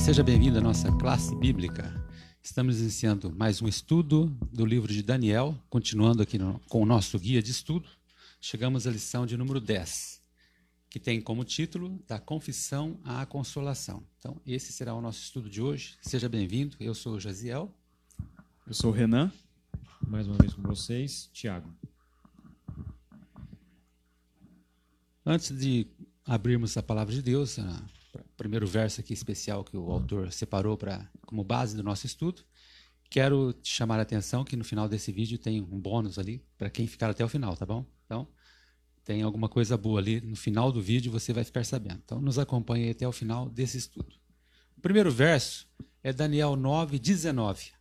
seja bem-vindo à nossa classe bíblica. Estamos iniciando mais um estudo do livro de Daniel, continuando aqui no, com o nosso guia de estudo. Chegamos à lição de número 10, que tem como título Da Confissão à Consolação. Então, esse será o nosso estudo de hoje. Seja bem-vindo. Eu sou o Jaziel. Eu sou o Renan. Mais uma vez com vocês, Tiago. Antes de abrirmos a palavra de Deus, primeiro verso aqui especial que o autor separou para como base do nosso estudo, quero te chamar a atenção que no final desse vídeo tem um bônus ali para quem ficar até o final, tá bom? Então, tem alguma coisa boa ali no final do vídeo, você vai ficar sabendo. Então, nos acompanhe até o final desse estudo. O primeiro verso é Daniel 9, 19.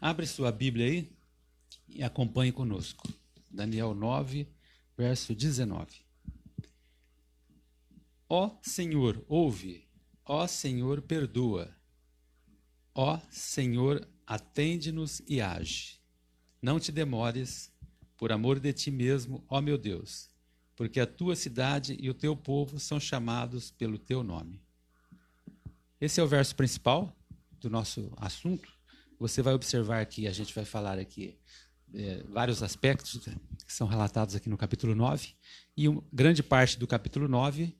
Abre sua Bíblia aí e acompanhe conosco. Daniel 9, verso 19. Ó Senhor, ouve. Ó Senhor, perdoa. Ó Senhor, atende-nos e age. Não te demores, por amor de ti mesmo, ó meu Deus, porque a tua cidade e o teu povo são chamados pelo teu nome. Esse é o verso principal do nosso assunto. Você vai observar que a gente vai falar aqui é, vários aspectos que são relatados aqui no capítulo 9, e um, grande parte do capítulo 9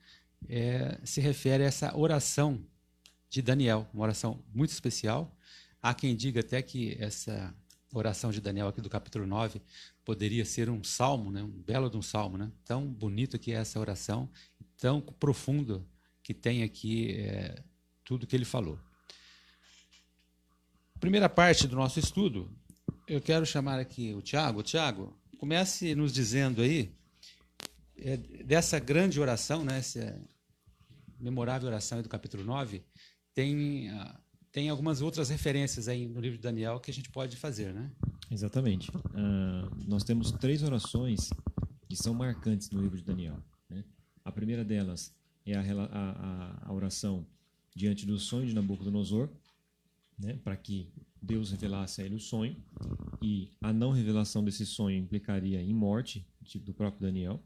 é, se refere a essa oração de Daniel, uma oração muito especial. Há quem diga até que essa oração de Daniel aqui do capítulo 9 poderia ser um salmo, né? um belo de um salmo, né? tão bonito que é essa oração, tão profundo que tem aqui é, tudo que ele falou. Primeira parte do nosso estudo, eu quero chamar aqui o Tiago. Tiago, comece nos dizendo aí é, dessa grande oração, né, essa memorável oração do capítulo 9, tem, uh, tem algumas outras referências aí no livro de Daniel que a gente pode fazer, né? Exatamente. Uh, nós temos três orações que são marcantes no livro de Daniel. Né? A primeira delas é a, a, a oração diante do sonho de Nabucodonosor, né, para que Deus revelasse a ele o sonho, e a não revelação desse sonho implicaria em morte do próprio Daniel.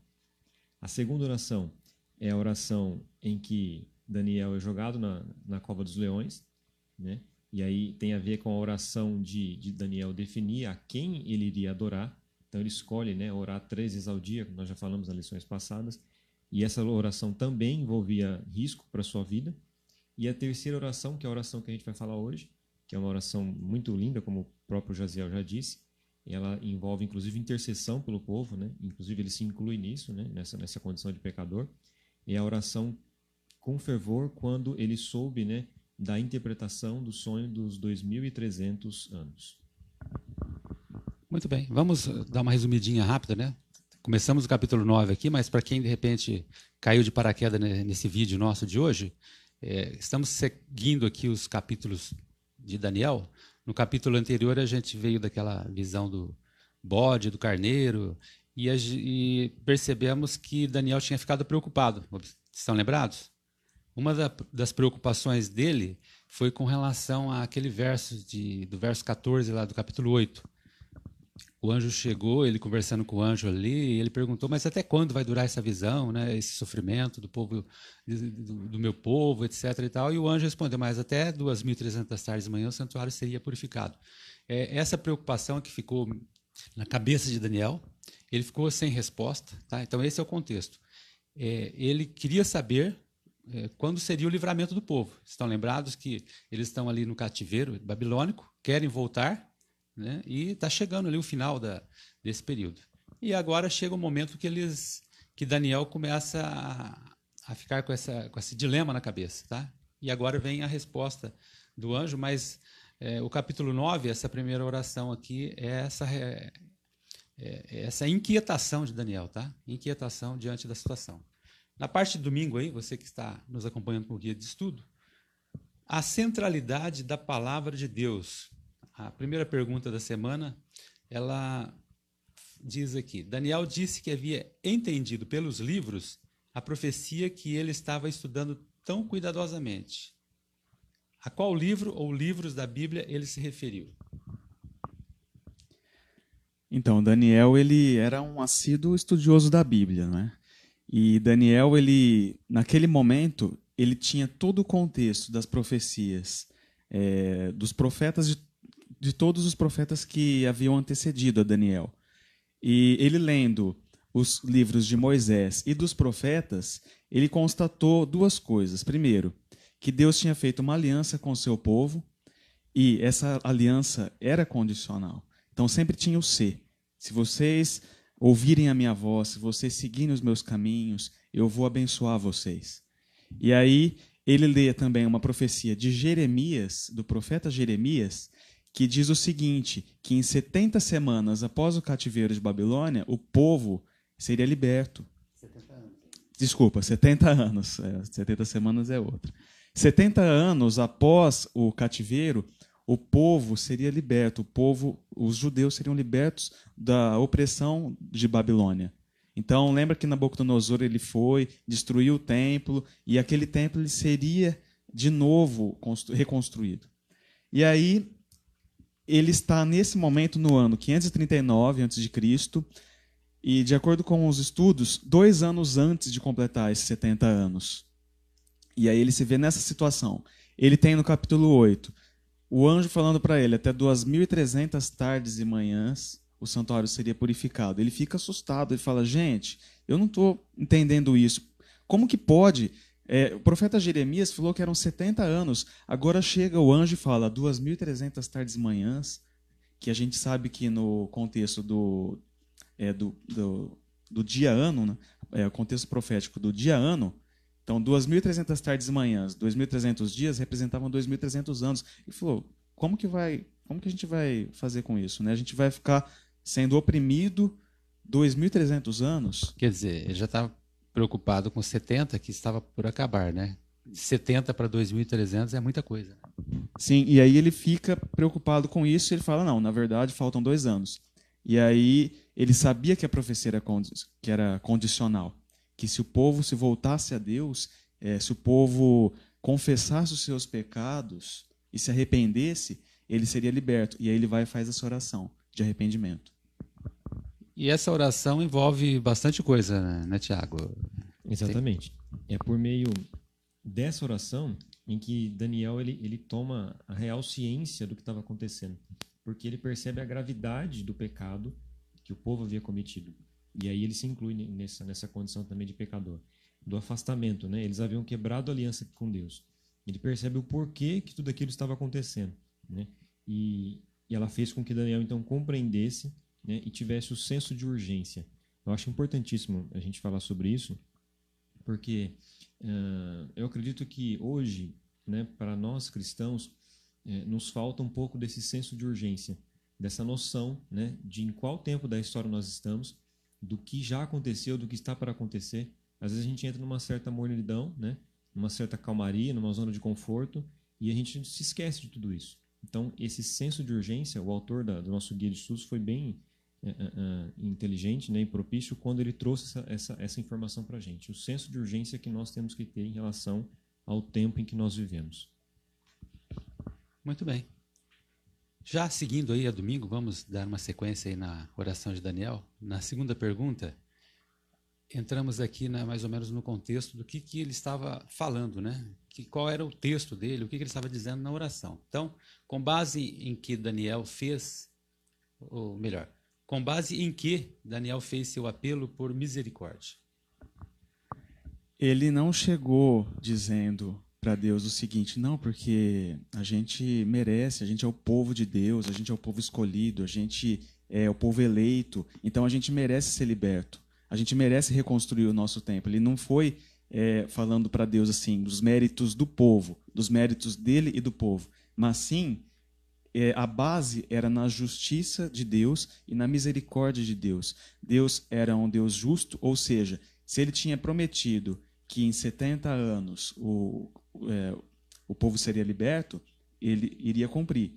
A segunda oração é a oração em que Daniel é jogado na, na cova dos leões, né? E aí tem a ver com a oração de, de Daniel definir a quem ele iria adorar. Então ele escolhe né, orar três vezes ao dia, como nós já falamos nas lições passadas. E essa oração também envolvia risco para sua vida. E a terceira oração, que é a oração que a gente vai falar hoje, que é uma oração muito linda, como o próprio Jaziel já disse, ela envolve inclusive intercessão pelo povo, né? Inclusive ele se inclui nisso, né? Nessa nessa condição de pecador. É a oração com fervor quando ele soube, né, da interpretação do sonho dos 2300 anos. Muito bem. Vamos dar uma resumidinha rápida, né? Começamos o capítulo 9 aqui, mas para quem de repente caiu de paraquedas nesse vídeo nosso de hoje, é, estamos seguindo aqui os capítulos de Daniel. No capítulo anterior, a gente veio daquela visão do bode, do carneiro, e, e percebemos que Daniel tinha ficado preocupado. Estão lembrados? Uma da, das preocupações dele foi com relação àquele verso de, do verso 14 lá do capítulo 8. O anjo chegou, ele conversando com o anjo ali, ele perguntou: Mas até quando vai durar essa visão, né, esse sofrimento do povo, do, do meu povo, etc. E, tal? e o anjo respondeu: Mas até 2.300 tardes de manhã o santuário seria purificado. É, essa preocupação que ficou na cabeça de Daniel, ele ficou sem resposta. Tá? Então, esse é o contexto. É, ele queria saber é, quando seria o livramento do povo. Estão lembrados que eles estão ali no cativeiro babilônico, querem voltar, né? e está chegando ali o final da, desse período. E agora chega o momento que eles, que Daniel começa a, a ficar com, essa, com esse dilema na cabeça. Tá? E agora vem a resposta do anjo, mas é, o capítulo 9, essa primeira oração aqui, é essa, é, é, essa inquietação de Daniel, tá? Inquietação diante da situação. Na parte de domingo aí, você que está nos acompanhando com o guia de estudo, a centralidade da palavra de Deus. A primeira pergunta da semana, ela diz aqui: Daniel disse que havia entendido pelos livros a profecia que ele estava estudando tão cuidadosamente. A qual livro ou livros da Bíblia ele se referiu? Então, Daniel ele era um assíduo estudioso da Bíblia, né? E Daniel ele naquele momento ele tinha todo o contexto das profecias é, dos profetas de, de todos os profetas que haviam antecedido a Daniel. E ele lendo os livros de Moisés e dos profetas, ele constatou duas coisas. Primeiro, que Deus tinha feito uma aliança com o seu povo e essa aliança era condicional. Então sempre tinha o se. Se vocês ouvirem a minha voz, se vocês seguirem os meus caminhos, eu vou abençoar vocês. E aí ele lê também uma profecia de Jeremias, do profeta Jeremias, que diz o seguinte: que em 70 semanas após o cativeiro de Babilônia, o povo seria liberto. 70 anos. Desculpa, 70 anos. É, 70 semanas é outra. 70 anos após o cativeiro, o povo seria liberto, o povo, os judeus seriam libertos da opressão de Babilônia. Então, lembra que Nabucodonosor ele foi, destruiu o templo, e aquele templo ele seria de novo reconstruído. E aí, ele está nesse momento no ano 539 a.C., e de acordo com os estudos, dois anos antes de completar esses 70 anos. E aí ele se vê nessa situação. Ele tem no capítulo 8 o anjo falando para ele: até 2.300 tardes e manhãs o santuário seria purificado. Ele fica assustado, ele fala: gente, eu não estou entendendo isso. Como que pode? É, o profeta Jeremias falou que eram 70 anos, agora chega o anjo e fala 2.300 tardes e manhãs, que a gente sabe que no contexto do, é, do, do, do dia-ano, né? é, o contexto profético do dia-ano, então 2.300 tardes e manhãs, 2.300 dias representavam 2.300 anos. E falou, como que vai, como que a gente vai fazer com isso? Né? A gente vai ficar sendo oprimido 2.300 anos. Quer dizer, já estava preocupado com 70, que estava por acabar, né? De 70 para 2.300 é muita coisa. Sim, e aí ele fica preocupado com isso e ele fala, não, na verdade faltam dois anos. E aí ele sabia que a profecia que era condicional, que se o povo se voltasse a Deus, é, se o povo confessasse os seus pecados e se arrependesse, ele seria liberto. E aí ele vai e faz essa oração de arrependimento. E essa oração envolve bastante coisa, né, Tiago? Exatamente. É por meio dessa oração em que Daniel ele, ele toma a real ciência do que estava acontecendo, porque ele percebe a gravidade do pecado que o povo havia cometido. E aí ele se inclui nessa, nessa condição também de pecador, do afastamento, né? Eles haviam quebrado a aliança com Deus. Ele percebe o porquê que tudo aquilo estava acontecendo, né? E, e ela fez com que Daniel então compreendesse né, e tivesse o senso de urgência. Eu acho importantíssimo a gente falar sobre isso, porque uh, eu acredito que hoje, né, para nós cristãos, uh, nos falta um pouco desse senso de urgência, dessa noção né, de em qual tempo da história nós estamos, do que já aconteceu, do que está para acontecer. Às vezes a gente entra numa certa mornidão, né, numa certa calmaria, numa zona de conforto, e a gente se esquece de tudo isso. Então, esse senso de urgência, o autor da, do nosso guia de estudos foi bem inteligente né, e propício quando ele trouxe essa, essa, essa informação para a gente. O senso de urgência que nós temos que ter em relação ao tempo em que nós vivemos. Muito bem. Já seguindo aí a domingo, vamos dar uma sequência aí na oração de Daniel. Na segunda pergunta, entramos aqui na, mais ou menos no contexto do que, que ele estava falando, né? Que, qual era o texto dele, o que, que ele estava dizendo na oração. Então, com base em que Daniel fez, ou melhor, com base em que Daniel fez seu apelo por misericórdia? Ele não chegou dizendo para Deus o seguinte: não, porque a gente merece, a gente é o povo de Deus, a gente é o povo escolhido, a gente é o povo eleito, então a gente merece ser liberto, a gente merece reconstruir o nosso templo. Ele não foi é, falando para Deus assim dos méritos do povo, dos méritos dele e do povo mas sim é, a base era na justiça de Deus e na misericórdia de Deus. Deus era um Deus justo, ou seja, se ele tinha prometido que em 70 anos o, é, o povo seria liberto, ele iria cumprir.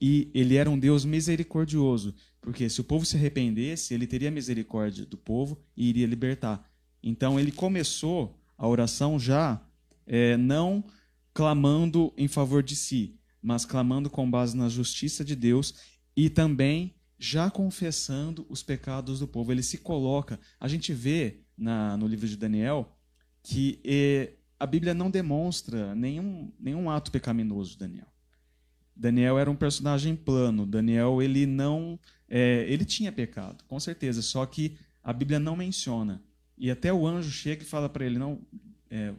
E ele era um Deus misericordioso, porque se o povo se arrependesse, ele teria misericórdia do povo e iria libertar. Então ele começou a oração já é, não clamando em favor de si, mas clamando com base na justiça de Deus e também já confessando os pecados do povo. Ele se coloca. A gente vê na, no livro de Daniel que a Bíblia não demonstra nenhum, nenhum ato pecaminoso de Daniel. Daniel era um personagem plano. Daniel ele não, é, ele tinha pecado, com certeza. Só que a Bíblia não menciona. E até o anjo chega e fala para ele, não, é,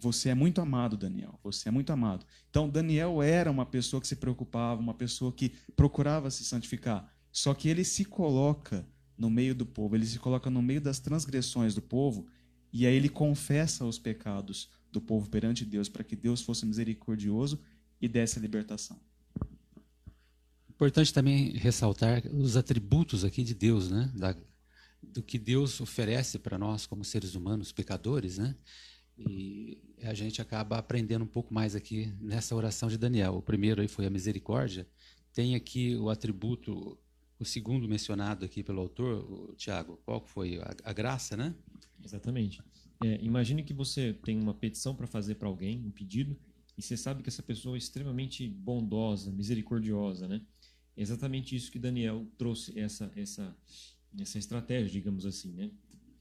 você é muito amado, Daniel. Você é muito amado. Então Daniel era uma pessoa que se preocupava, uma pessoa que procurava se santificar. Só que ele se coloca no meio do povo, ele se coloca no meio das transgressões do povo e aí ele confessa os pecados do povo perante Deus para que Deus fosse misericordioso e desse a libertação. Importante também ressaltar os atributos aqui de Deus, né? Da, do que Deus oferece para nós como seres humanos, pecadores, né? E a gente acaba aprendendo um pouco mais aqui nessa oração de Daniel. O primeiro aí foi a misericórdia. Tem aqui o atributo, o segundo mencionado aqui pelo autor, Tiago. Qual foi? A, a graça, né? Exatamente. É, imagine que você tem uma petição para fazer para alguém, um pedido, e você sabe que essa pessoa é extremamente bondosa, misericordiosa, né? É exatamente isso que Daniel trouxe essa essa essa estratégia, digamos assim, né?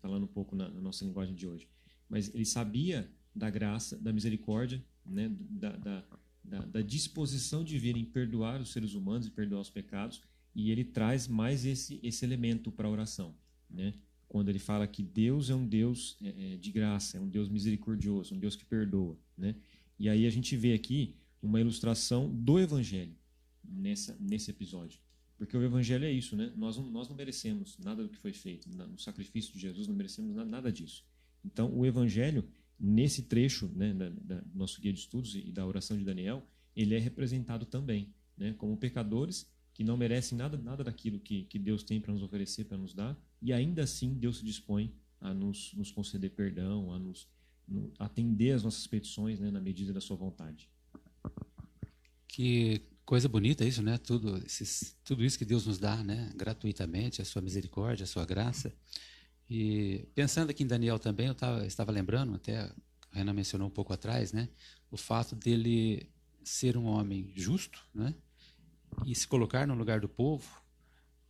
Falando um pouco na, na nossa linguagem de hoje. Mas ele sabia da graça, da misericórdia, né? Da, da, da, da disposição de vir em perdoar os seres humanos e perdoar os pecados, e ele traz mais esse esse elemento para a oração, né? quando ele fala que Deus é um Deus é, é, de graça, é um Deus misericordioso, um Deus que perdoa, né? E aí a gente vê aqui uma ilustração do Evangelho nessa nesse episódio, porque o Evangelho é isso, né? Nós não, nós não merecemos nada do que foi feito no sacrifício de Jesus, não merecemos nada, nada disso. Então o Evangelho nesse trecho, né, da, da, do nosso guia de estudos e da oração de Daniel, ele é representado também, né, como pecadores que não merecem nada, nada daquilo que, que Deus tem para nos oferecer, para nos dar, e ainda assim Deus se dispõe a nos, nos conceder perdão, a nos no, atender as nossas petições né, na medida da sua vontade. Que coisa bonita isso, né? Tudo, esses, tudo isso que Deus nos dá, né? Gratuitamente, a sua misericórdia, a sua graça. E pensando aqui em Daniel também, eu tava, estava lembrando, até a Renan mencionou um pouco atrás, né? O fato dele ser um homem justo, né? e se colocar no lugar do povo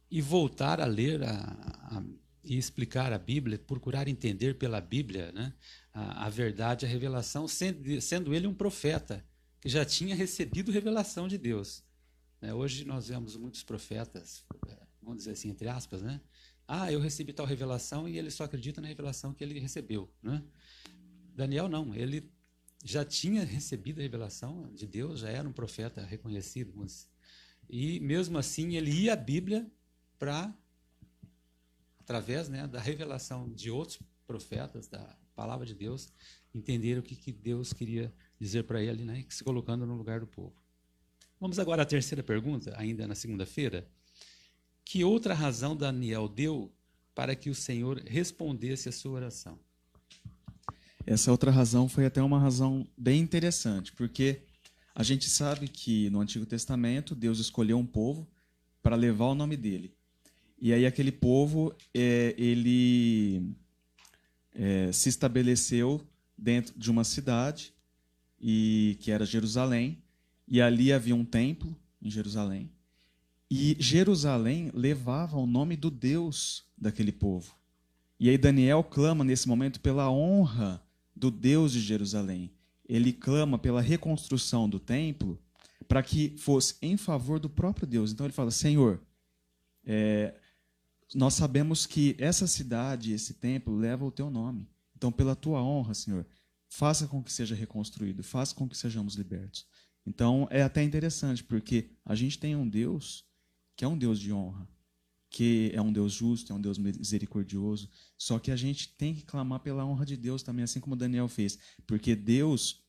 e voltar a ler a, a, e explicar a Bíblia, procurar entender pela Bíblia né, a, a verdade, a revelação, sendo, sendo, ele um profeta que já tinha recebido revelação de Deus. É, hoje nós vemos muitos profetas, é, vamos dizer assim, entre aspas, né? Ah, eu recebi tal revelação e ele só acredita na revelação que ele recebeu. Né? Daniel não, ele já tinha recebido a revelação de Deus, já era um profeta reconhecido, e mesmo assim ele ia à Bíblia para, através né, da revelação de outros profetas, da palavra de Deus, entender o que, que Deus queria dizer para ele, né, se colocando no lugar do povo. Vamos agora à terceira pergunta, ainda na segunda-feira. Que outra razão Daniel deu para que o Senhor respondesse a sua oração? Essa outra razão foi até uma razão bem interessante, porque a gente sabe que no Antigo Testamento Deus escolheu um povo para levar o nome dele. E aí aquele povo é, ele é, se estabeleceu dentro de uma cidade e que era Jerusalém e ali havia um templo em Jerusalém e Jerusalém levava o nome do Deus daquele povo. E aí Daniel clama nesse momento pela honra do Deus de Jerusalém ele clama pela reconstrução do templo para que fosse em favor do próprio Deus. Então ele fala: Senhor, é, nós sabemos que essa cidade, esse templo, leva o teu nome. Então, pela tua honra, Senhor, faça com que seja reconstruído, faça com que sejamos libertos. Então, é até interessante, porque a gente tem um Deus que é um Deus de honra, que é um Deus justo, é um Deus misericordioso. Só que a gente tem que clamar pela honra de Deus também, assim como Daniel fez, porque Deus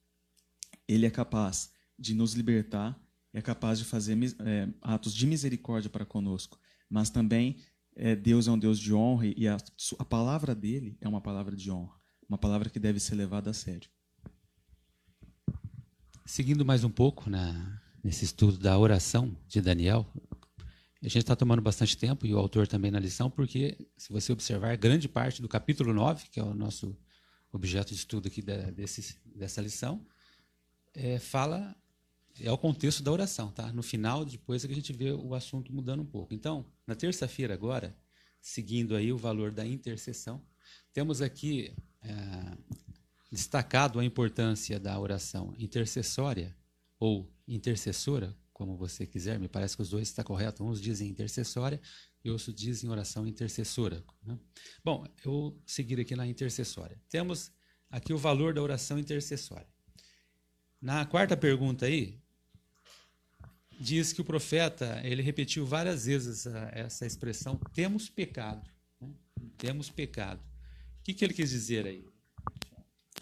ele é capaz de nos libertar, é capaz de fazer é, atos de misericórdia para conosco, mas também é, Deus é um Deus de honra e a, a palavra dele é uma palavra de honra, uma palavra que deve ser levada a sério. Seguindo mais um pouco na, nesse estudo da oração de Daniel, a gente está tomando bastante tempo, e o autor também na lição, porque, se você observar, grande parte do capítulo 9, que é o nosso objeto de estudo aqui da, desse, dessa lição, é, fala, é o contexto da oração. Tá? No final, depois é que a gente vê o assunto mudando um pouco. Então, na terça-feira agora, seguindo aí o valor da intercessão, temos aqui é, destacado a importância da oração intercessória ou intercessora, como você quiser, me parece que os dois está correto. Uns dizem intercessória e outros dizem oração intercessora. Né? Bom, eu vou seguir aqui na intercessória. Temos aqui o valor da oração intercessória. Na quarta pergunta aí, diz que o profeta ele repetiu várias vezes essa, essa expressão temos pecado. Né? Temos pecado. O que, que ele quis dizer aí?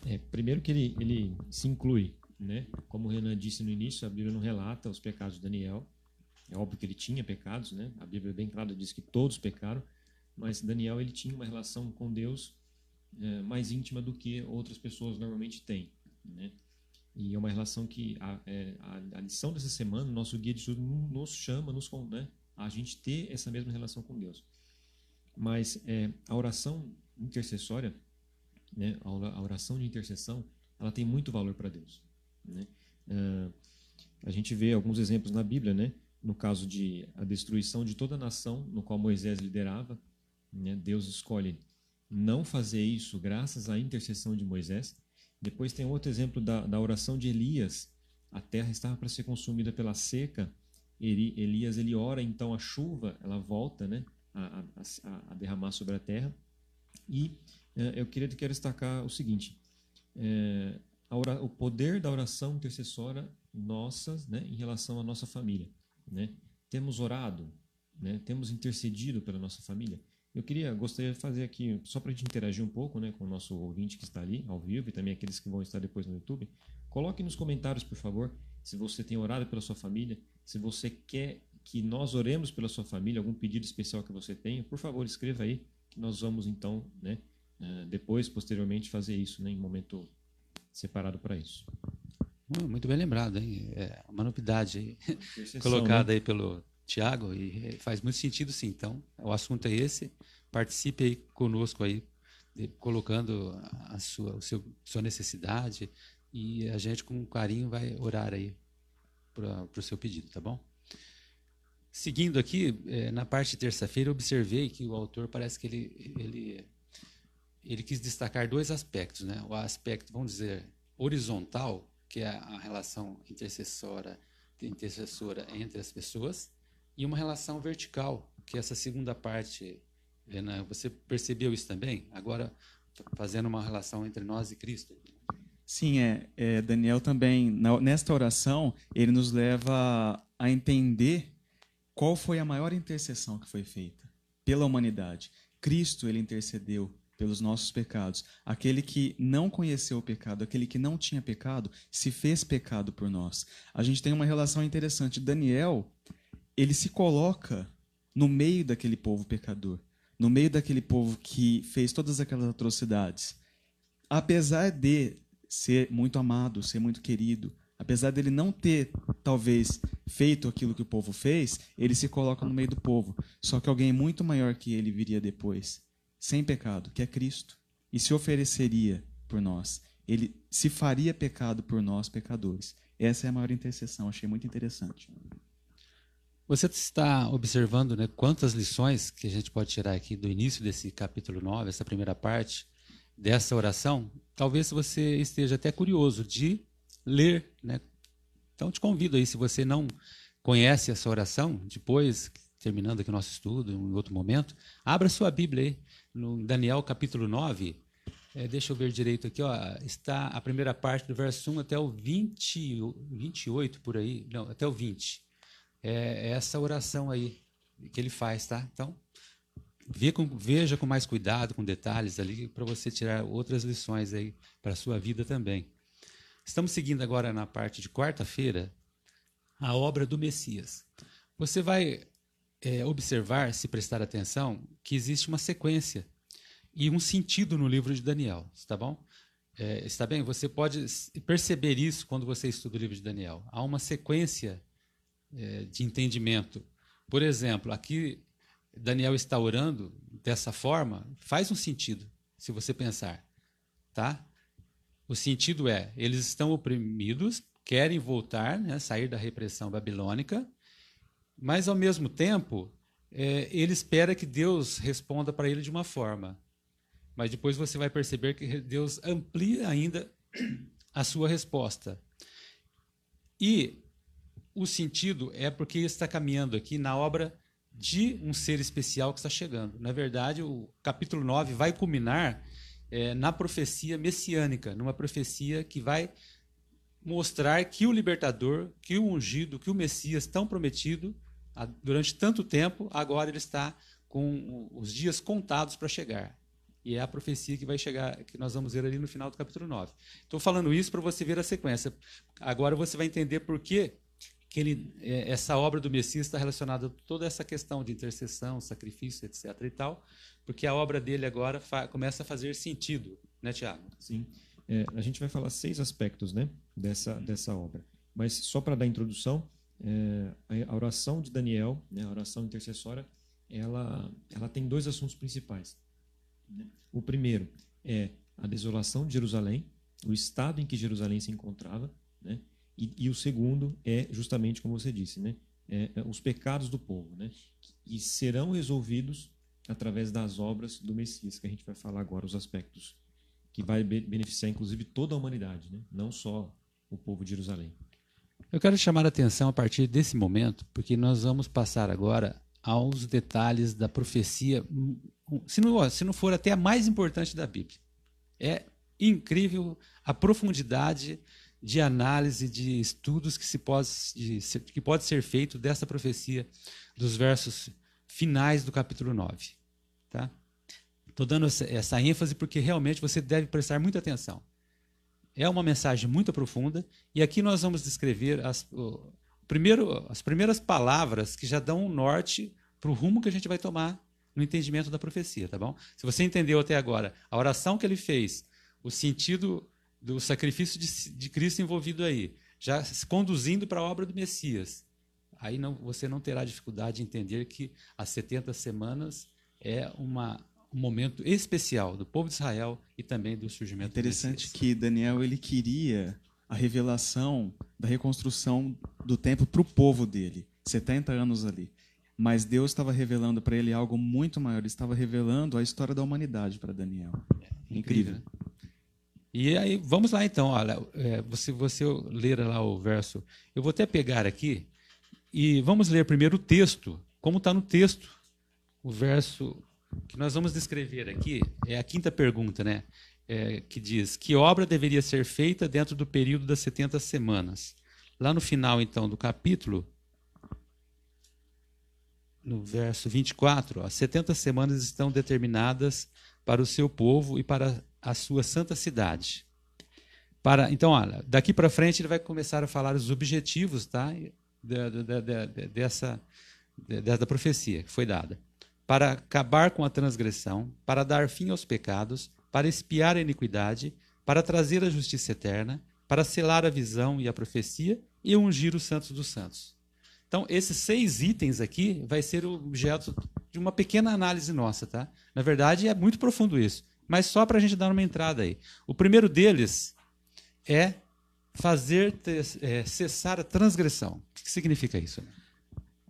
É, primeiro que ele, ele se inclui, né? Como o Renan disse no início, a Bíblia não relata os pecados de Daniel. É óbvio que ele tinha pecados, né? A Bíblia é bem clara diz que todos pecaram, mas Daniel ele tinha uma relação com Deus é, mais íntima do que outras pessoas normalmente têm, né? E é uma relação que a, é, a, a lição dessa semana, nosso guia de estudo nos chama, nos né, a gente ter essa mesma relação com Deus. Mas é, a oração intercessória, né, a oração de intercessão, ela tem muito valor para Deus. Né? Uh, a gente vê alguns exemplos na Bíblia, né? no caso de a destruição de toda a nação no qual Moisés liderava, né? Deus escolhe não fazer isso graças à intercessão de Moisés depois tem outro exemplo da, da oração de Elias. A terra estava para ser consumida pela seca. Eli, Elias ele ora, então a chuva ela volta né, a, a, a derramar sobre a terra. E é, eu queria quero destacar o seguinte: é, o poder da oração intercessória nossas né, em relação à nossa família. Né? Temos orado, né, temos intercedido pela nossa família. Eu queria, gostaria de fazer aqui, só para a gente interagir um pouco né, com o nosso ouvinte que está ali, ao vivo, e também aqueles que vão estar depois no YouTube. Coloque nos comentários, por favor, se você tem orado pela sua família, se você quer que nós oremos pela sua família, algum pedido especial que você tenha, por favor, escreva aí, que nós vamos então, né, eh, depois, posteriormente, fazer isso, né, em momento separado para isso. Hum, muito bem lembrado, hein? É uma novidade colocada né? aí pelo Tiago, e faz muito sentido sim. Então, o assunto é esse. Participe aí conosco aí, colocando a sua, o seu, sua necessidade e a gente com carinho vai orar aí para o seu pedido, tá bom? Seguindo aqui, é, na parte de terça-feira, observei que o autor parece que ele, ele, ele quis destacar dois aspectos, né? O aspecto, vamos dizer, horizontal, que é a relação intercessora, intercessora entre as pessoas, e uma relação vertical, que é essa segunda parte, Renan, você percebeu isso também? Agora, fazendo uma relação entre nós e Cristo. Sim, é, é Daniel também, na, nesta oração, ele nos leva a entender qual foi a maior intercessão que foi feita pela humanidade. Cristo, ele intercedeu pelos nossos pecados. Aquele que não conheceu o pecado, aquele que não tinha pecado, se fez pecado por nós. A gente tem uma relação interessante. Daniel, ele se coloca no meio daquele povo pecador, no meio daquele povo que fez todas aquelas atrocidades. Apesar de ser muito amado, ser muito querido, apesar dele não ter talvez feito aquilo que o povo fez, ele se coloca no meio do povo. Só que alguém muito maior que ele viria depois, sem pecado, que é Cristo, e se ofereceria por nós. Ele se faria pecado por nós, pecadores. Essa é a maior intercessão, achei muito interessante. Você está observando né, quantas lições que a gente pode tirar aqui do início desse capítulo 9, essa primeira parte dessa oração? Talvez você esteja até curioso de ler. Né? Então, te convido aí, se você não conhece essa oração, depois, terminando aqui o nosso estudo, em outro momento, abra sua Bíblia aí, no Daniel capítulo 9. É, deixa eu ver direito aqui, ó, está a primeira parte do verso 1 até o 20, 28 por aí, não, até o 20 é essa oração aí que ele faz, tá? Então, com, veja com mais cuidado, com detalhes ali, para você tirar outras lições aí para a sua vida também. Estamos seguindo agora na parte de quarta-feira a obra do Messias. Você vai é, observar, se prestar atenção, que existe uma sequência e um sentido no livro de Daniel, está bom? É, está bem? Você pode perceber isso quando você estuda o livro de Daniel. Há uma sequência é, de entendimento. Por exemplo, aqui Daniel está orando dessa forma, faz um sentido, se você pensar. Tá? O sentido é, eles estão oprimidos, querem voltar, né, sair da repressão babilônica, mas ao mesmo tempo, é, ele espera que Deus responda para ele de uma forma. mas depois você vai perceber que Deus amplia ainda a sua resposta. E o sentido é porque ele está caminhando aqui na obra de um ser especial que está chegando. Na verdade, o capítulo 9 vai culminar é, na profecia messiânica, numa profecia que vai mostrar que o libertador, que o ungido, que o Messias tão prometido durante tanto tempo, agora ele está com os dias contados para chegar. E é a profecia que vai chegar, que nós vamos ver ali no final do capítulo 9. Estou falando isso para você ver a sequência. Agora você vai entender por que, que ele, é, essa obra do Messias está relacionada a toda essa questão de intercessão, sacrifício, etc. e tal, porque a obra dele agora começa a fazer sentido, né, Tiago? Sim. É, a gente vai falar seis aspectos né, dessa, dessa obra. Mas só para dar introdução, é, a oração de Daniel, né, a oração intercessória, ela, ela tem dois assuntos principais. O primeiro é a desolação de Jerusalém, o estado em que Jerusalém se encontrava, né? e, e o segundo é justamente como você disse, né? É, é, os pecados do povo, né? e serão resolvidos através das obras do Messias, que a gente vai falar agora, os aspectos que vai beneficiar inclusive toda a humanidade, né? não só o povo de Jerusalém. Eu quero chamar a atenção a partir desse momento, porque nós vamos passar agora aos detalhes da profecia se não, se não for até a mais importante da Bíblia. É incrível a profundidade de análise, de estudos que, se pode, de, que pode ser feito dessa profecia dos versos finais do capítulo 9. Tá? Estou dando essa, essa ênfase porque realmente você deve prestar muita atenção. É uma mensagem muito profunda e aqui nós vamos descrever as, o, primeiro, as primeiras palavras que já dão um norte para o rumo que a gente vai tomar no entendimento da profecia, tá bom? Se você entendeu até agora a oração que ele fez, o sentido do sacrifício de, de Cristo envolvido aí, já se conduzindo para a obra do Messias, aí não, você não terá dificuldade de entender que as 70 semanas é uma, um momento especial do povo de Israel e também do surgimento Interessante do que Daniel ele queria a revelação da reconstrução do templo para o povo dele, 70 anos ali. Mas Deus estava revelando para ele algo muito maior. Ele estava revelando a história da humanidade para Daniel. É, incrível. Né? E aí, vamos lá então. Olha, é, você, você ler lá o verso. Eu vou até pegar aqui e vamos ler primeiro o texto, como está no texto. O verso que nós vamos descrever aqui é a quinta pergunta, né? É, que diz: Que obra deveria ser feita dentro do período das 70 semanas? Lá no final, então, do capítulo, no verso 24, as 70 semanas estão determinadas para o seu povo e para a sua santa cidade. Para, então, olha, daqui para frente ele vai começar a falar os objetivos tá, da, da, da, dessa, dessa profecia que foi dada. Para acabar com a transgressão, para dar fim aos pecados, para espiar a iniquidade, para trazer a justiça eterna, para selar a visão e a profecia e ungir os santos dos santos. Então, esses seis itens aqui vai ser objeto de uma pequena análise nossa, tá? Na verdade, é muito profundo isso, mas só para a gente dar uma entrada aí. O primeiro deles é fazer é, cessar a transgressão. O que significa isso?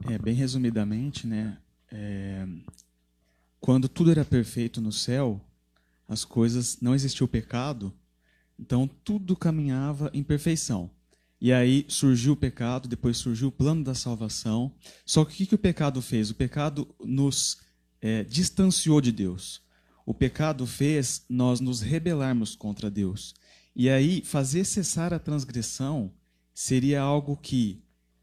É, bem resumidamente, né? É, quando tudo era perfeito no céu, as coisas não existia o pecado, então tudo caminhava em perfeição. E aí surgiu o pecado, depois surgiu o plano da salvação. Só que o que, que o pecado fez? O pecado nos é, distanciou de Deus. O pecado fez nós nos rebelarmos contra Deus. E aí, fazer cessar a transgressão seria algo que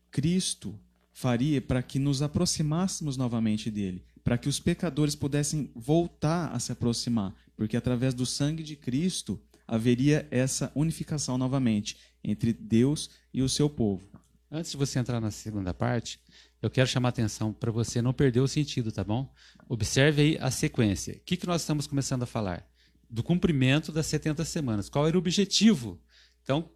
Cristo faria para que nos aproximássemos novamente dele, para que os pecadores pudessem voltar a se aproximar, porque através do sangue de Cristo haveria essa unificação novamente entre Deus e o seu povo. Antes de você entrar na segunda parte, eu quero chamar a atenção para você não perder o sentido, tá bom? Observe aí a sequência. O que, que nós estamos começando a falar? Do cumprimento das 70 semanas. Qual era o objetivo? Então,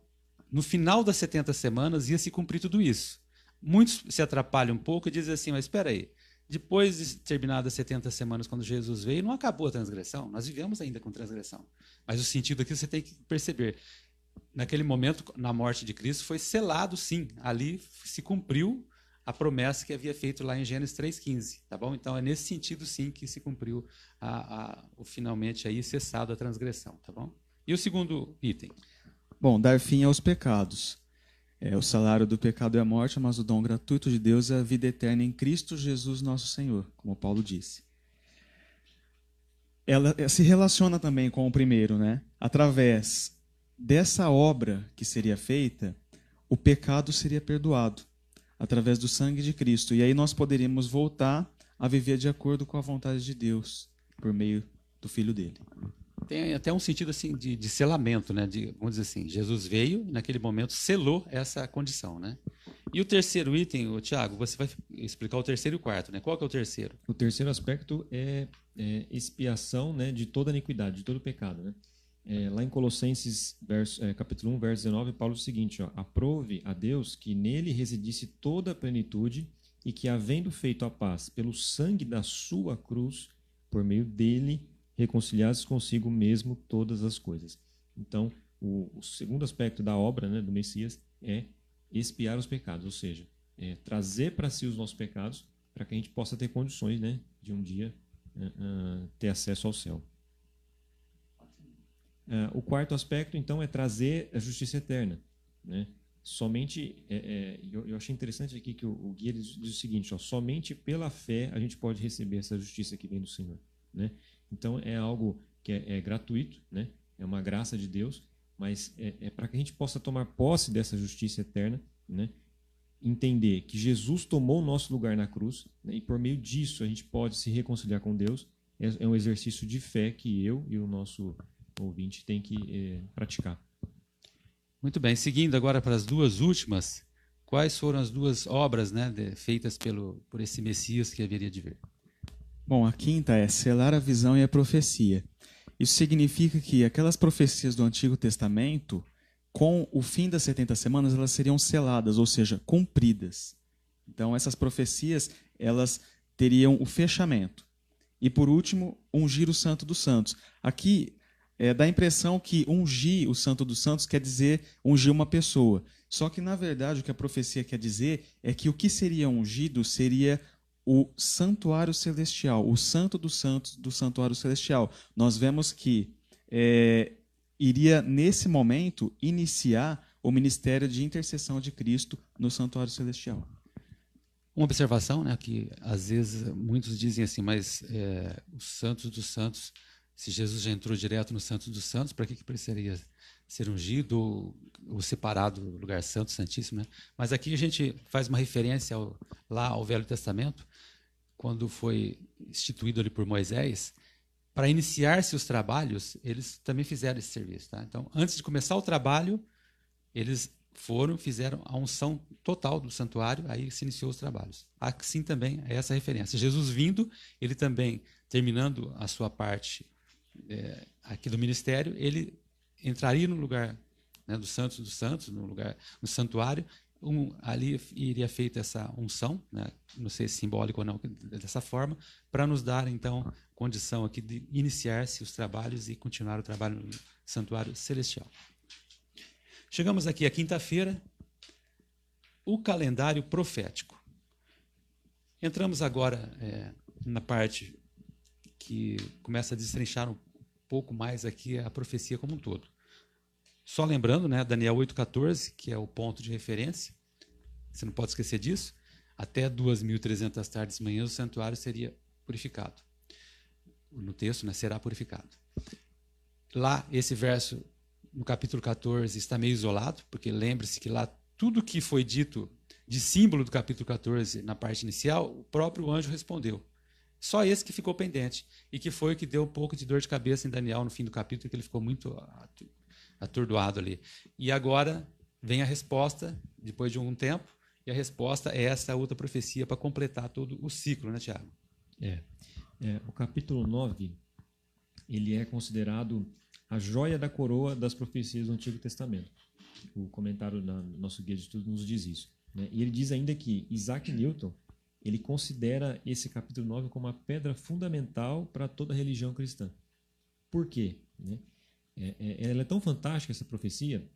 no final das 70 semanas ia se cumprir tudo isso. Muitos se atrapalham um pouco e dizem assim, mas espera aí, depois de terminadas 70 semanas, quando Jesus veio, não acabou a transgressão. Nós vivemos ainda com transgressão. Mas o sentido aqui você tem que perceber naquele momento, na morte de Cristo, foi selado, sim. Ali se cumpriu a promessa que havia feito lá em Gênesis 3,15, tá bom? Então é nesse sentido sim que se cumpriu a, a, o finalmente aí cessado a transgressão, tá bom? E o segundo item? Bom, dar fim aos pecados. É, o salário do pecado é a morte, mas o dom gratuito de Deus é a vida eterna em Cristo Jesus nosso Senhor, como Paulo disse. Ela se relaciona também com o primeiro, né? Através dessa obra que seria feita, o pecado seria perdoado através do sangue de Cristo. E aí nós poderíamos voltar a viver de acordo com a vontade de Deus por meio do Filho dele. Tem até um sentido assim de, de selamento, né? De, vamos dizer assim, Jesus veio naquele momento selou essa condição, né? E o terceiro item, o Tiago, você vai explicar o terceiro e o quarto, né? Qual que é o terceiro? O terceiro aspecto é, é expiação, né, de toda iniquidade, de todo pecado, né? É, lá em Colossenses, verso, é, capítulo 1, verso 19, Paulo diz o seguinte: ó, Aprove a Deus que nele residisse toda a plenitude e que, havendo feito a paz pelo sangue da sua cruz, por meio dele, reconciliasse consigo mesmo todas as coisas. Então, o, o segundo aspecto da obra né, do Messias é expiar os pecados, ou seja, é trazer para si os nossos pecados para que a gente possa ter condições né, de um dia uh, uh, ter acesso ao céu. Uh, o quarto aspecto, então, é trazer a justiça eterna. Né? Somente, é, é, eu, eu, achei interessante aqui que o, o guia diz, diz, o seguinte: ó, somente pela fé a gente pode receber essa justiça que vem do Senhor. Né? Então, é algo que é, é gratuito, né? é uma graça de Deus, mas é, é para que a gente possa tomar posse dessa justiça eterna, né? entender que Jesus tomou o nosso lugar na cruz né? e por meio disso a gente pode se reconciliar com Deus. É, é um exercício de fé que eu e o nosso ouvinte tem que é, praticar. Muito bem. Seguindo agora para as duas últimas, quais foram as duas obras né, feitas pelo, por esse Messias que haveria de vir? Bom, a quinta é selar a visão e a profecia. Isso significa que aquelas profecias do Antigo Testamento, com o fim das 70 semanas, elas seriam seladas, ou seja, cumpridas. Então, essas profecias, elas teriam o fechamento. E, por último, ungir o Santo dos Santos. Aqui, é, dá a impressão que ungir o Santo dos Santos quer dizer ungir uma pessoa. Só que, na verdade, o que a profecia quer dizer é que o que seria ungido seria o santuário celestial, o santo dos santos do santuário celestial. Nós vemos que é, iria, nesse momento, iniciar o ministério de intercessão de Cristo no santuário celestial. Uma observação, né, que às vezes muitos dizem assim, mas é, os santos dos santos se Jesus já entrou direto no Santo dos Santos, para que, que precisaria ser ungido ou, separado do lugar santo, santíssimo? Né? Mas aqui a gente faz uma referência ao, lá ao Velho Testamento, quando foi instituído ali por Moisés, para iniciar seus trabalhos, eles também fizeram esse serviço. Tá? Então, antes de começar o trabalho, eles foram, fizeram a unção total do santuário, aí se iniciou os trabalhos. Assim também é essa referência. Jesus vindo, ele também terminando a sua parte é, aqui do ministério, ele entraria no lugar né, dos santos dos santos, no lugar no santuário, um, ali iria feita essa unção, né, não sei se simbólico ou não, dessa forma, para nos dar então condição aqui de iniciar-se os trabalhos e continuar o trabalho no santuário celestial. Chegamos aqui à quinta-feira, o calendário profético. Entramos agora é, na parte que começa a destrinchar um pouco mais aqui a profecia como um todo. Só lembrando, né, Daniel 8,14, que é o ponto de referência, você não pode esquecer disso, até 2.300 tardes e manhãs o santuário seria purificado. No texto, né, será purificado. Lá, esse verso, no capítulo 14, está meio isolado, porque lembre-se que lá tudo que foi dito de símbolo do capítulo 14 na parte inicial, o próprio anjo respondeu. Só esse que ficou pendente. E que foi o que deu um pouco de dor de cabeça em Daniel no fim do capítulo, que ele ficou muito atordoado ali. E agora vem a resposta, depois de algum tempo, e a resposta é essa outra profecia para completar todo o ciclo, né, Tiago? É. é. O capítulo 9, ele é considerado a joia da coroa das profecias do Antigo Testamento. O comentário do nosso guia de estudos nos diz isso. Né? E ele diz ainda que Isaac Newton ele considera esse capítulo 9 como uma pedra fundamental para toda a religião cristã. Por quê? Né? É, é, ela é tão fantástica, essa profecia,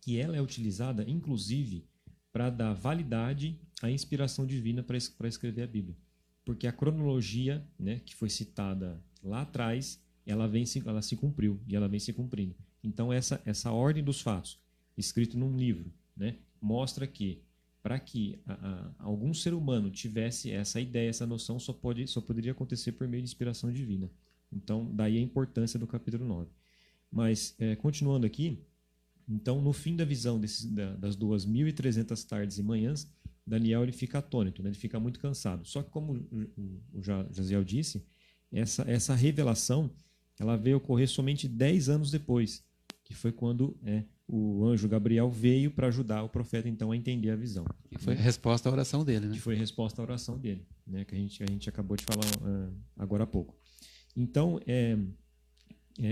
que ela é utilizada, inclusive, para dar validade à inspiração divina para escrever a Bíblia. Porque a cronologia né, que foi citada lá atrás, ela, vem se, ela se cumpriu e ela vem se cumprindo. Então, essa, essa ordem dos fatos, escrito num livro, né, mostra que para que a, a, algum ser humano tivesse essa ideia, essa noção, só, pode, só poderia acontecer por meio de inspiração divina. Então, daí a importância do capítulo 9. Mas, é, continuando aqui, então, no fim da visão desses, da, das 2.300 tardes e manhãs, Daniel ele fica atônito, né? ele fica muito cansado. Só que, como o, o Jaziel disse, essa, essa revelação ela veio ocorrer somente 10 anos depois, que foi quando é, o anjo Gabriel veio para ajudar o profeta então a entender a visão. E foi a resposta à oração dele, né? Que foi a resposta à oração dele, né? Que a gente, a gente acabou de falar uh, agora há pouco. Então, é,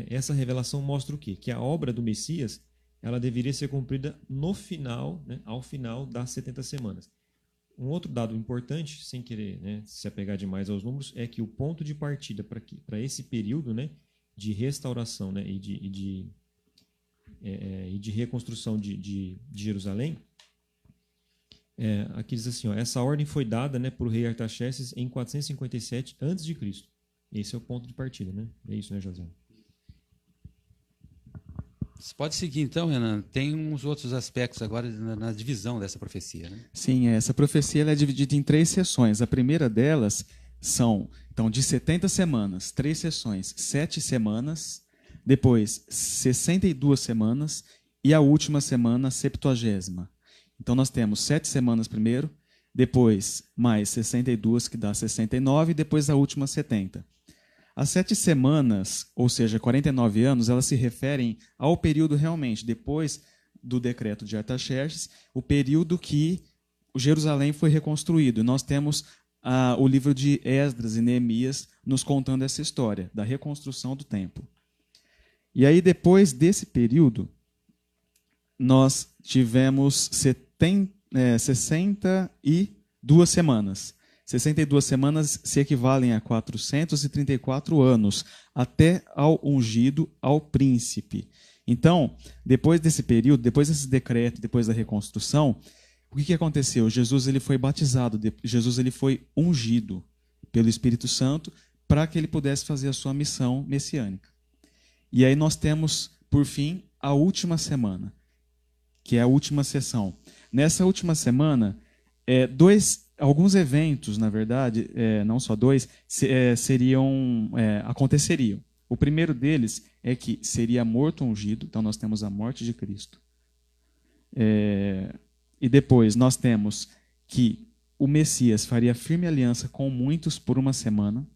essa revelação mostra o quê? Que a obra do Messias ela deveria ser cumprida no final, né, ao final das 70 semanas. Um outro dado importante, sem querer né, se apegar demais aos números, é que o ponto de partida para esse período né, de restauração né, e, de, e, de, é, é, e de reconstrução de, de, de Jerusalém, é, aqui diz assim, ó, essa ordem foi dada né, por rei Artaxerxes em 457 a.C. Esse é o ponto de partida, né? É isso, né, José? Você pode seguir então, Renan. Tem uns outros aspectos agora na, na divisão dessa profecia. Né? Sim, essa profecia é dividida em três sessões. A primeira delas são, então, de 70 semanas, três sessões, sete semanas, depois 62 semanas e a última semana, septuagésima. Então, nós temos sete semanas primeiro, depois mais 62, que dá 69, e depois a última 70. As sete semanas, ou seja, 49 anos, elas se referem ao período realmente depois do decreto de Artaxerxes, o período que Jerusalém foi reconstruído. nós temos ah, o livro de Esdras e Neemias nos contando essa história da reconstrução do templo. E aí, depois desse período, nós tivemos 70, é, 62 semanas. 62 semanas se equivalem a 434 anos, até ao ungido ao príncipe. Então, depois desse período, depois desse decreto, depois da reconstrução, o que, que aconteceu? Jesus ele foi batizado, Jesus ele foi ungido pelo Espírito Santo para que ele pudesse fazer a sua missão messiânica. E aí nós temos, por fim, a última semana, que é a última sessão. Nessa última semana, é, dois alguns eventos, na verdade, é, não só dois, se, é, seriam é, aconteceriam. O primeiro deles é que seria morto ungido, então nós temos a morte de Cristo. É, e depois nós temos que o Messias faria firme aliança com muitos por uma semana.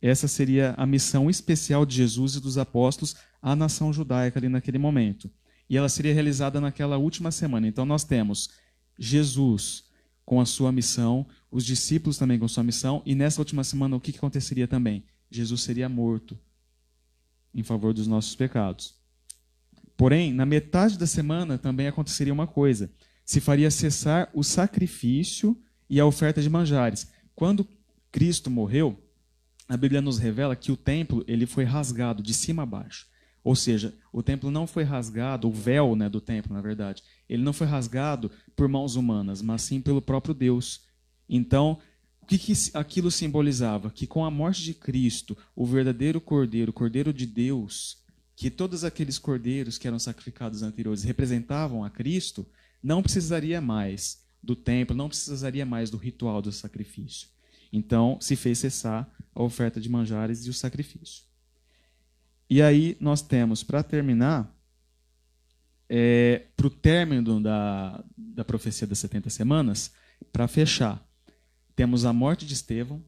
Essa seria a missão especial de Jesus e dos apóstolos à nação judaica ali naquele momento. E ela seria realizada naquela última semana. Então nós temos Jesus com a sua missão, os discípulos também com sua missão, e nessa última semana o que, aconteceria também? Jesus seria morto em favor dos nossos pecados. Porém, na metade da semana também aconteceria uma coisa: se faria cessar o sacrifício e a oferta de manjares. Quando Cristo morreu, a Bíblia nos revela que o templo ele foi rasgado de cima a baixo. Ou seja, o templo não foi rasgado, o véu né, do templo, na verdade, ele não foi rasgado por mãos humanas, mas sim pelo próprio Deus. Então, o que, que aquilo simbolizava? Que com a morte de Cristo, o verdadeiro cordeiro, o cordeiro de Deus, que todos aqueles cordeiros que eram sacrificados anteriores representavam a Cristo, não precisaria mais do templo, não precisaria mais do ritual do sacrifício. Então, se fez cessar a oferta de manjares e o sacrifício. E aí nós temos, para terminar, é, para o término da, da profecia das 70 semanas, para fechar, temos a morte de Estevão.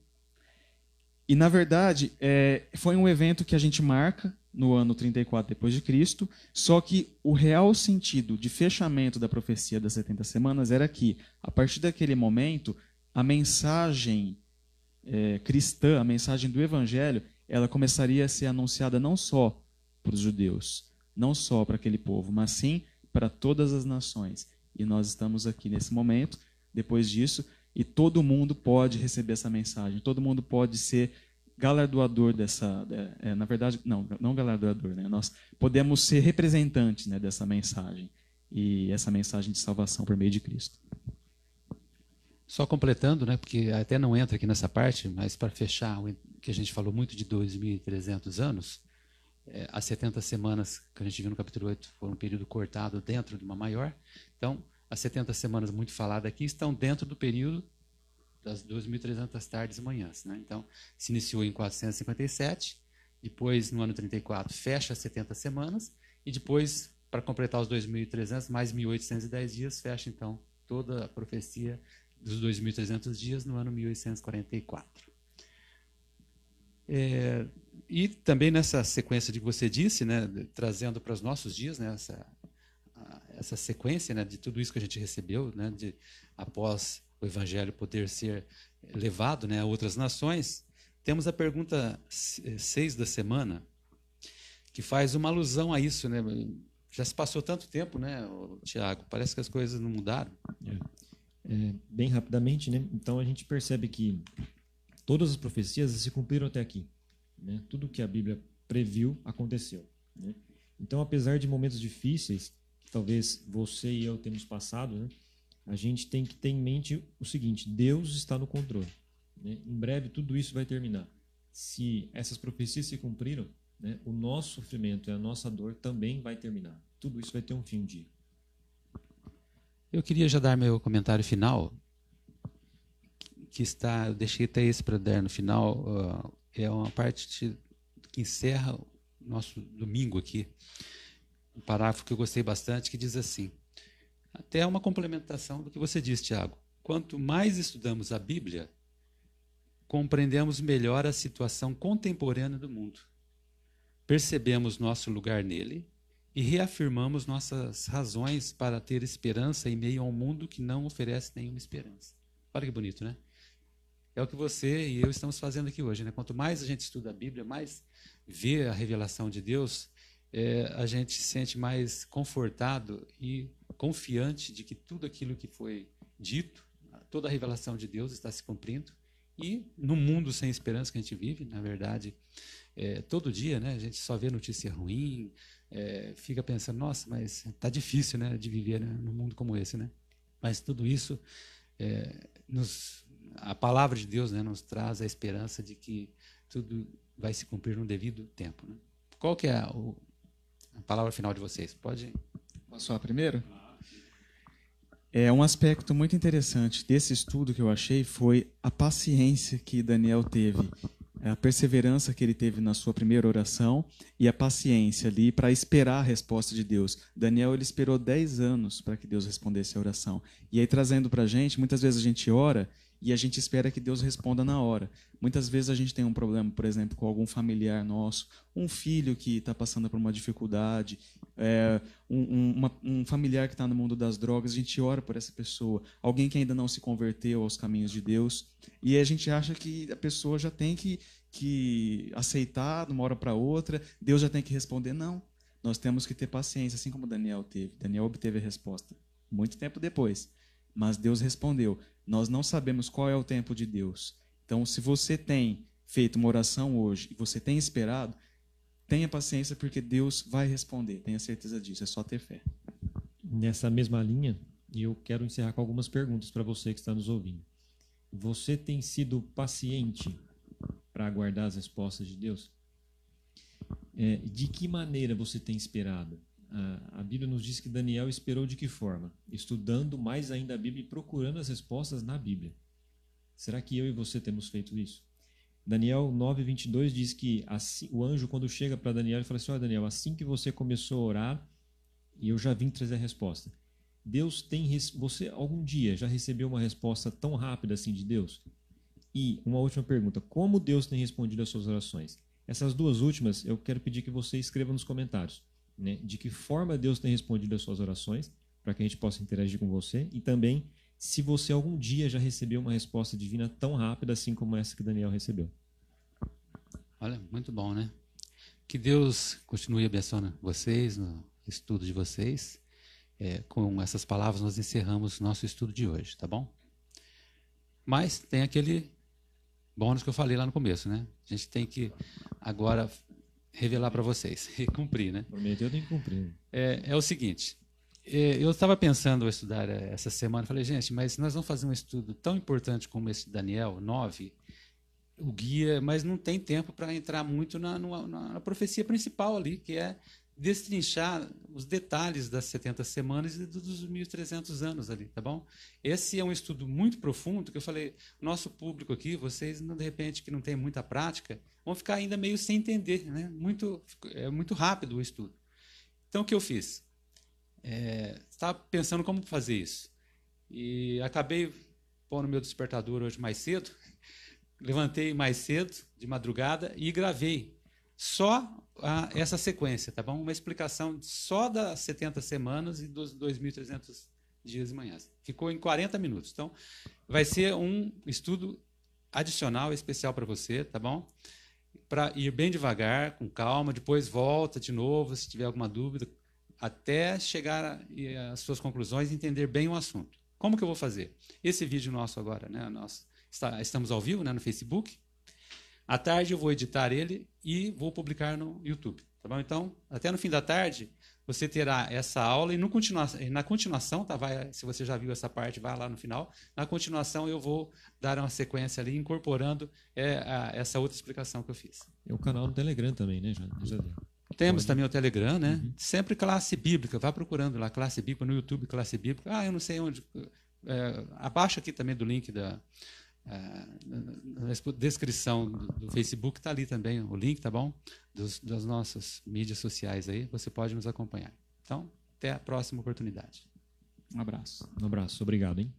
E, na verdade, é, foi um evento que a gente marca no ano 34 depois de Cristo, só que o real sentido de fechamento da profecia das 70 semanas era que, a partir daquele momento, a mensagem é, cristã, a mensagem do evangelho, ela começaria a ser anunciada não só para os judeus, não só para aquele povo, mas sim para todas as nações. E nós estamos aqui nesse momento, depois disso, e todo mundo pode receber essa mensagem, todo mundo pode ser galardoador dessa. É, na verdade, não, não galardoador, né? nós podemos ser representantes né, dessa mensagem. e essa mensagem de salvação por meio de Cristo. Só completando, né, porque até não entra aqui nessa parte, mas para fechar, que a gente falou muito de 2.300 anos, é, as 70 semanas que a gente viu no capítulo 8 foram um período cortado dentro de uma maior. Então, as 70 semanas muito faladas aqui estão dentro do período das 2.300 tardes e manhãs. Né? Então, se iniciou em 457, depois, no ano 34, fecha as 70 semanas, e depois, para completar os 2.300, mais 1.810 dias, fecha, então, toda a profecia dos 2.300 dias no ano 1844. É, e também nessa sequência de que você disse, né, trazendo para os nossos dias, né, essa, essa sequência né, de tudo isso que a gente recebeu, né, de, após o evangelho poder ser levado né, a outras nações, temos a pergunta 6 da semana, que faz uma alusão a isso. Né? Já se passou tanto tempo, né, Tiago? Parece que as coisas não mudaram. É. É, bem rapidamente, né? então a gente percebe que todas as profecias se cumpriram até aqui. Né? Tudo que a Bíblia previu aconteceu. Né? Então, apesar de momentos difíceis, que talvez você e eu temos passado, né? a gente tem que ter em mente o seguinte: Deus está no controle. Né? Em breve tudo isso vai terminar. Se essas profecias se cumpriram, né, o nosso sofrimento e a nossa dor também vai terminar. Tudo isso vai ter um fim um dia. Eu queria já dar meu comentário final, que está, eu deixei até esse para dar no final, uh, é uma parte que encerra o nosso domingo aqui, um parágrafo que eu gostei bastante, que diz assim: até uma complementação do que você disse, Tiago. Quanto mais estudamos a Bíblia, compreendemos melhor a situação contemporânea do mundo. Percebemos nosso lugar nele e reafirmamos nossas razões para ter esperança em meio a um mundo que não oferece nenhuma esperança. Olha que bonito, né? É o que você e eu estamos fazendo aqui hoje. Né? Quanto mais a gente estuda a Bíblia, mais vê a revelação de Deus, é, a gente se sente mais confortado e confiante de que tudo aquilo que foi dito, toda a revelação de Deus está se cumprindo. E no mundo sem esperança que a gente vive, na verdade, é, todo dia né, a gente só vê notícia ruim, é, fica pensando, nossa, mas está difícil né, de viver né, num mundo como esse. Né? Mas tudo isso, é, nos, a palavra de Deus né, nos traz a esperança de que tudo vai se cumprir no devido tempo. Né? Qual que é a, a palavra final de vocês? Pode. Posso falar primeiro? É um aspecto muito interessante desse estudo que eu achei foi a paciência que Daniel teve, a perseverança que ele teve na sua primeira oração e a paciência ali para esperar a resposta de Deus. Daniel ele esperou 10 anos para que Deus respondesse a oração. E aí trazendo para a gente, muitas vezes a gente ora e a gente espera que Deus responda na hora. Muitas vezes a gente tem um problema, por exemplo, com algum familiar nosso, um filho que está passando por uma dificuldade, é, um, um, uma, um, familiar que está no mundo das drogas, a gente ora por essa pessoa, alguém que ainda não se converteu aos caminhos de Deus, e a gente acha que a pessoa já tem que, que aceitar de uma hora para outra, Deus já tem que responder. Não, nós temos que ter paciência, assim como Daniel teve. Daniel obteve a resposta muito tempo depois, mas Deus respondeu. Nós não sabemos qual é o tempo de Deus. Então, se você tem feito uma oração hoje e você tem esperado, tenha paciência porque Deus vai responder. Tenha certeza disso. É só ter fé. Nessa mesma linha, eu quero encerrar com algumas perguntas para você que está nos ouvindo. Você tem sido paciente para aguardar as respostas de Deus? É, de que maneira você tem esperado? A, Bíblia nos diz que Daniel esperou de que forma? Estudando mais ainda a Bíblia e procurando as respostas na Bíblia. Será que eu e você temos feito isso? Daniel 9:22 diz que assim, o anjo quando chega para Daniel ele fala assim: "Olha Daniel, assim que você começou a orar, eu já vim trazer a resposta. Deus tem você algum dia já recebeu uma resposta tão rápida assim de Deus? E uma última pergunta: como Deus tem respondido às suas orações? Essas duas últimas eu quero pedir que você escreva nos comentários né, de que forma Deus tem respondido às suas orações, para que a gente possa interagir com você, e também se você algum dia já recebeu uma resposta divina tão rápida assim como essa que Daniel recebeu. Olha, muito bom, né? Que Deus continue abençoando vocês no estudo de vocês. É, com essas palavras nós encerramos nosso estudo de hoje, tá bom? Mas tem aquele bônus que eu falei lá no começo, né? A gente tem que agora revelar para vocês e cumprir, né? Prometeu, tem que cumprir. É, é o seguinte: é, eu estava pensando em estudar é, essa semana, falei, gente, mas nós vamos fazer um estudo tão importante como esse de Daniel 9, o guia, mas não tem tempo para entrar muito na, na, na, profecia principal ali, que é destrinchar os detalhes das 70 semanas e dos 1.300 anos ali, tá bom? Esse é um estudo muito profundo, que eu falei, nosso público aqui, vocês, de repente, que não tem muita prática, vão ficar ainda meio sem entender, né? Muito, é muito rápido o estudo. Então, o que eu fiz? É, estava pensando como fazer isso. E acabei pondo meu despertador hoje mais cedo, levantei mais cedo, de madrugada, e gravei só a, essa sequência, tá bom? Uma explicação só das 70 semanas e dos 2.300 dias e manhãs. Ficou em 40 minutos. Então, vai ser um estudo adicional, especial para você, tá bom? Para ir bem devagar, com calma, depois volta de novo, se tiver alguma dúvida, até chegar às suas conclusões e entender bem o assunto. Como que eu vou fazer? Esse vídeo nosso agora, né? Nós está, estamos ao vivo né, no Facebook. À tarde eu vou editar ele e vou publicar no YouTube. Tá bom? Então, até no fim da tarde, você terá essa aula e continua, na continuação, tá? vai, se você já viu essa parte, vai lá no final. Na continuação, eu vou dar uma sequência ali, incorporando é, a, essa outra explicação que eu fiz. É o canal no Telegram também, né? Deu. Temos também o Telegram, né? Uhum. Sempre classe bíblica. Vá procurando lá, classe bíblica, no YouTube, classe bíblica. Ah, eu não sei onde. É, abaixo aqui também do link da. É, na descrição do, Facebook está ali também o link, tá bom? Dos, das nossas mídias sociais aí. Você pode nos acompanhar. Então, até a próxima oportunidade. Um abraço. Um abraço. Obrigado, hein?